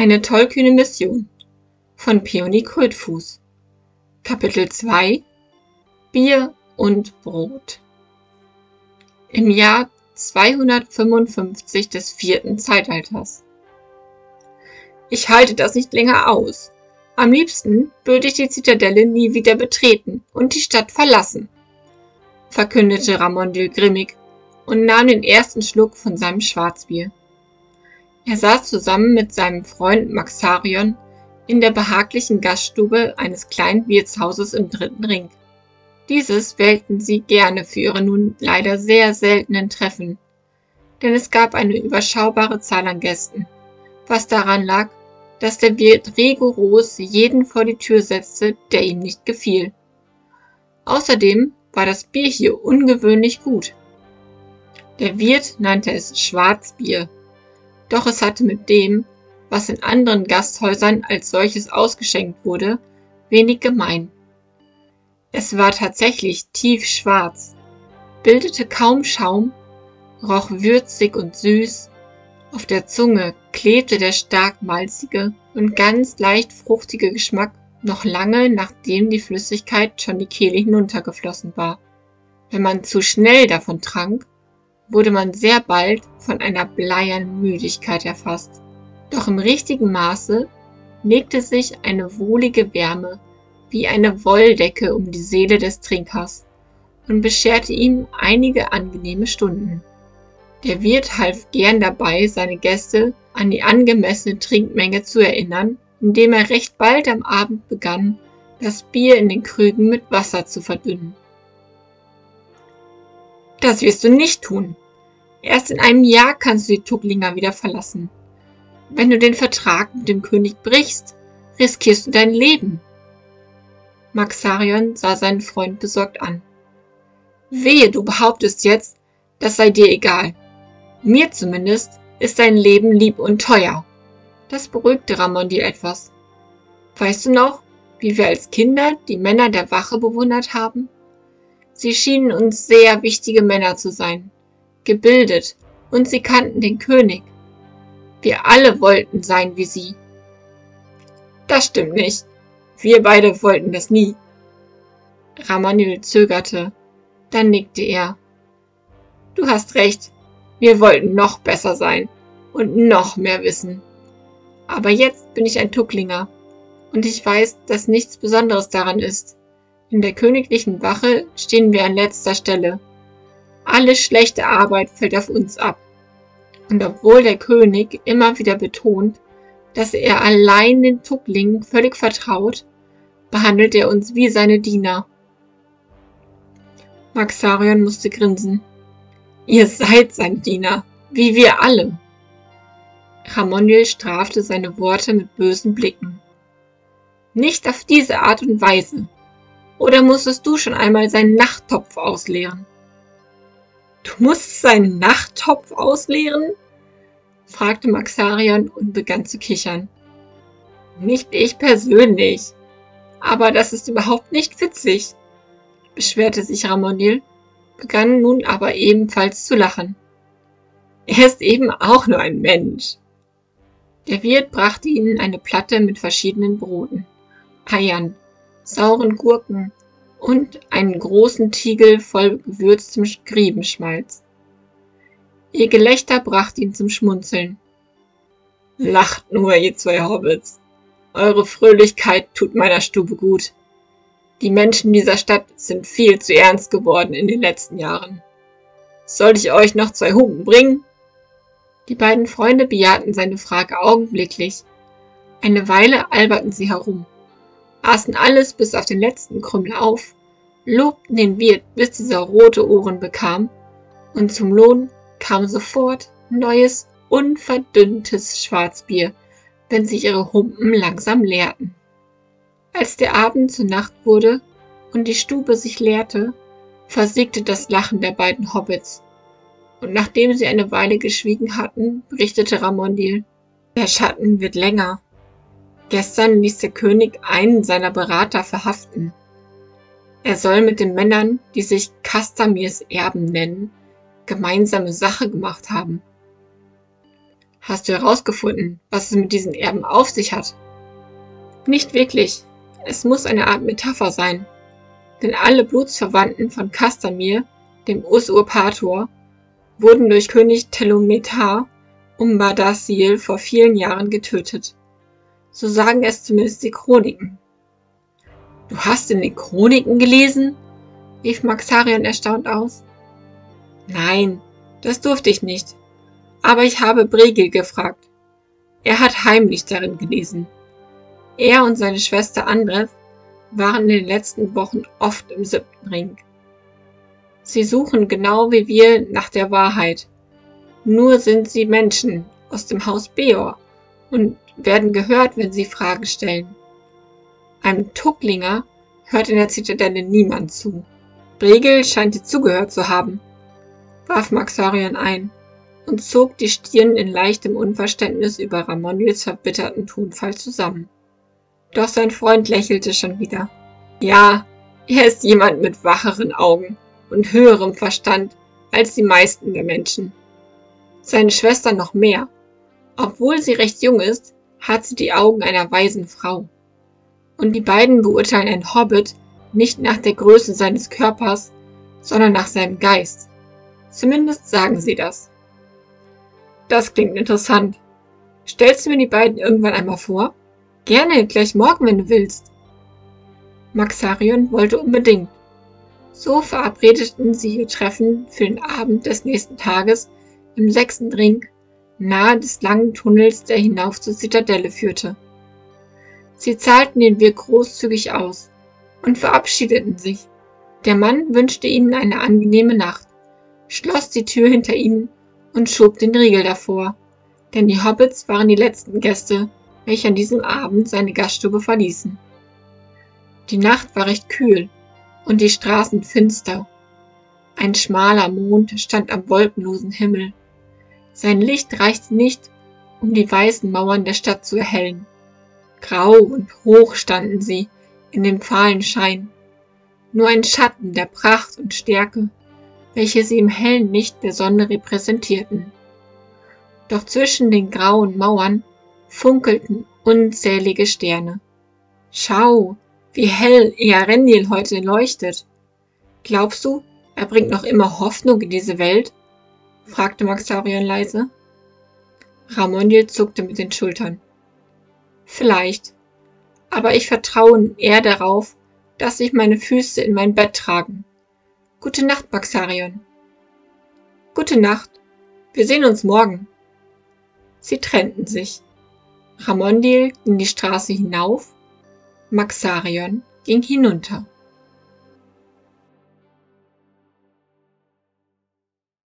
Eine tollkühne Mission. Von Peony Krötfuß Kapitel 2 Bier und Brot. Im Jahr 255 des vierten Zeitalters. Ich halte das nicht länger aus. Am liebsten würde ich die Zitadelle nie wieder betreten und die Stadt verlassen, verkündete Ramondil grimmig und nahm den ersten Schluck von seinem Schwarzbier. Er saß zusammen mit seinem Freund Maxarion in der behaglichen Gaststube eines kleinen Wirtshauses im dritten Ring. Dieses wählten sie gerne für ihre nun leider sehr seltenen Treffen, denn es gab eine überschaubare Zahl an Gästen, was daran lag, dass der Wirt rigoros jeden vor die Tür setzte, der ihm nicht gefiel. Außerdem war das Bier hier ungewöhnlich gut. Der Wirt nannte es Schwarzbier doch es hatte mit dem, was in anderen Gasthäusern als solches ausgeschenkt wurde, wenig gemein. Es war tatsächlich tiefschwarz, bildete kaum Schaum, roch würzig und süß, auf der Zunge klebte der stark malzige und ganz leicht fruchtige Geschmack noch lange nachdem die Flüssigkeit schon die Kehle hinuntergeflossen war. Wenn man zu schnell davon trank, wurde man sehr bald von einer bleiernen Müdigkeit erfasst. Doch im richtigen Maße legte sich eine wohlige Wärme wie eine Wolldecke um die Seele des Trinkers und bescherte ihm einige angenehme Stunden. Der Wirt half gern dabei, seine Gäste an die angemessene Trinkmenge zu erinnern, indem er recht bald am Abend begann, das Bier in den Krügen mit Wasser zu verdünnen. Das wirst du nicht tun, Erst in einem Jahr kannst du die Tucklinger wieder verlassen. Wenn du den Vertrag mit dem König brichst, riskierst du dein Leben. Maxarion sah seinen Freund besorgt an. Wehe, du behauptest jetzt, das sei dir egal. Mir zumindest ist dein Leben lieb und teuer. Das beruhigte Ramondil etwas. Weißt du noch, wie wir als Kinder die Männer der Wache bewundert haben? Sie schienen uns sehr wichtige Männer zu sein gebildet und sie kannten den König. Wir alle wollten sein wie sie. Das stimmt nicht. Wir beide wollten das nie. Ramanil zögerte, dann nickte er. Du hast recht, wir wollten noch besser sein und noch mehr wissen. Aber jetzt bin ich ein Tucklinger und ich weiß, dass nichts Besonderes daran ist. In der königlichen Wache stehen wir an letzter Stelle alle schlechte Arbeit fällt auf uns ab. Und obwohl der König immer wieder betont, dass er allein den Tucklingen völlig vertraut, behandelt er uns wie seine Diener. Maxarion musste grinsen. Ihr seid sein Diener, wie wir alle. Ramondil strafte seine Worte mit bösen Blicken. Nicht auf diese Art und Weise. Oder musstest du schon einmal seinen Nachttopf ausleeren? Du musst seinen Nachttopf ausleeren? fragte Maxarion und begann zu kichern. Nicht ich persönlich. Aber das ist überhaupt nicht witzig, beschwerte sich Ramonil, begann nun aber ebenfalls zu lachen. Er ist eben auch nur ein Mensch. Der Wirt brachte ihnen eine Platte mit verschiedenen Broten, Eiern, sauren Gurken, und einen großen Tiegel voll gewürztem Griebenschmalz. Ihr Gelächter brachte ihn zum Schmunzeln. Lacht nur, ihr zwei Hobbits. Eure Fröhlichkeit tut meiner Stube gut. Die Menschen dieser Stadt sind viel zu ernst geworden in den letzten Jahren. Soll ich euch noch zwei Humpen bringen? Die beiden Freunde bejahten seine Frage augenblicklich. Eine Weile alberten sie herum aßen alles bis auf den letzten Krümmel auf, lobten den Wirt, bis dieser rote Ohren bekam, und zum Lohn kam sofort neues, unverdünntes Schwarzbier, wenn sich ihre Humpen langsam leerten. Als der Abend zur Nacht wurde und die Stube sich leerte, versiegte das Lachen der beiden Hobbits. Und nachdem sie eine Weile geschwiegen hatten, berichtete Ramondil, der Schatten wird länger. Gestern ließ der König einen seiner Berater verhaften. Er soll mit den Männern, die sich Kastamirs Erben nennen, gemeinsame Sache gemacht haben. Hast du herausgefunden, was es mit diesen Erben auf sich hat? Nicht wirklich. Es muss eine Art Metapher sein. Denn alle Blutsverwandten von Castamir, dem Usurpator, wurden durch König Telometar um Bardasil vor vielen Jahren getötet. So sagen es zumindest die Chroniken. Du hast in den Chroniken gelesen? rief Maxarion erstaunt aus. Nein, das durfte ich nicht. Aber ich habe Bregel gefragt. Er hat heimlich darin gelesen. Er und seine Schwester Andrev waren in den letzten Wochen oft im siebten Ring. Sie suchen genau wie wir nach der Wahrheit. Nur sind sie Menschen aus dem Haus Beor und werden gehört, wenn sie Fragen stellen. Einem Tucklinger hört in der Zitadelle niemand zu. Bregel scheint ihr zugehört zu haben, warf Maxarion ein und zog die Stirn in leichtem Unverständnis über Ramondils verbitterten Tonfall zusammen. Doch sein Freund lächelte schon wieder. Ja, er ist jemand mit wacheren Augen und höherem Verstand als die meisten der Menschen. Seine Schwester noch mehr. Obwohl sie recht jung ist, hat sie die Augen einer weisen Frau. Und die beiden beurteilen einen Hobbit nicht nach der Größe seines Körpers, sondern nach seinem Geist. Zumindest sagen sie das. Das klingt interessant. Stellst du mir die beiden irgendwann einmal vor? Gerne, gleich morgen, wenn du willst. Maxarion wollte unbedingt. So verabredeten sie ihr Treffen für den Abend des nächsten Tages im sechsten Ring nahe des langen Tunnels, der hinauf zur Zitadelle führte. Sie zahlten den Weg großzügig aus und verabschiedeten sich. Der Mann wünschte ihnen eine angenehme Nacht, schloss die Tür hinter ihnen und schob den Riegel davor, denn die Hobbits waren die letzten Gäste, welche an diesem Abend seine Gaststube verließen. Die Nacht war recht kühl und die Straßen finster. Ein schmaler Mond stand am wolkenlosen Himmel sein Licht reichte nicht, um die weißen Mauern der Stadt zu erhellen. Grau und hoch standen sie in dem fahlen Schein, nur ein Schatten der Pracht und Stärke, welche sie im hellen Licht der Sonne repräsentierten. Doch zwischen den grauen Mauern funkelten unzählige Sterne. Schau, wie hell Earendil heute leuchtet. Glaubst du, er bringt noch immer Hoffnung in diese Welt? Fragte Maxarion leise. Ramondil zuckte mit den Schultern. Vielleicht. Aber ich vertraue eher darauf, dass sich meine Füße in mein Bett tragen. Gute Nacht, Maxarion. Gute Nacht. Wir sehen uns morgen. Sie trennten sich. Ramondil ging die Straße hinauf, Maxarion ging hinunter.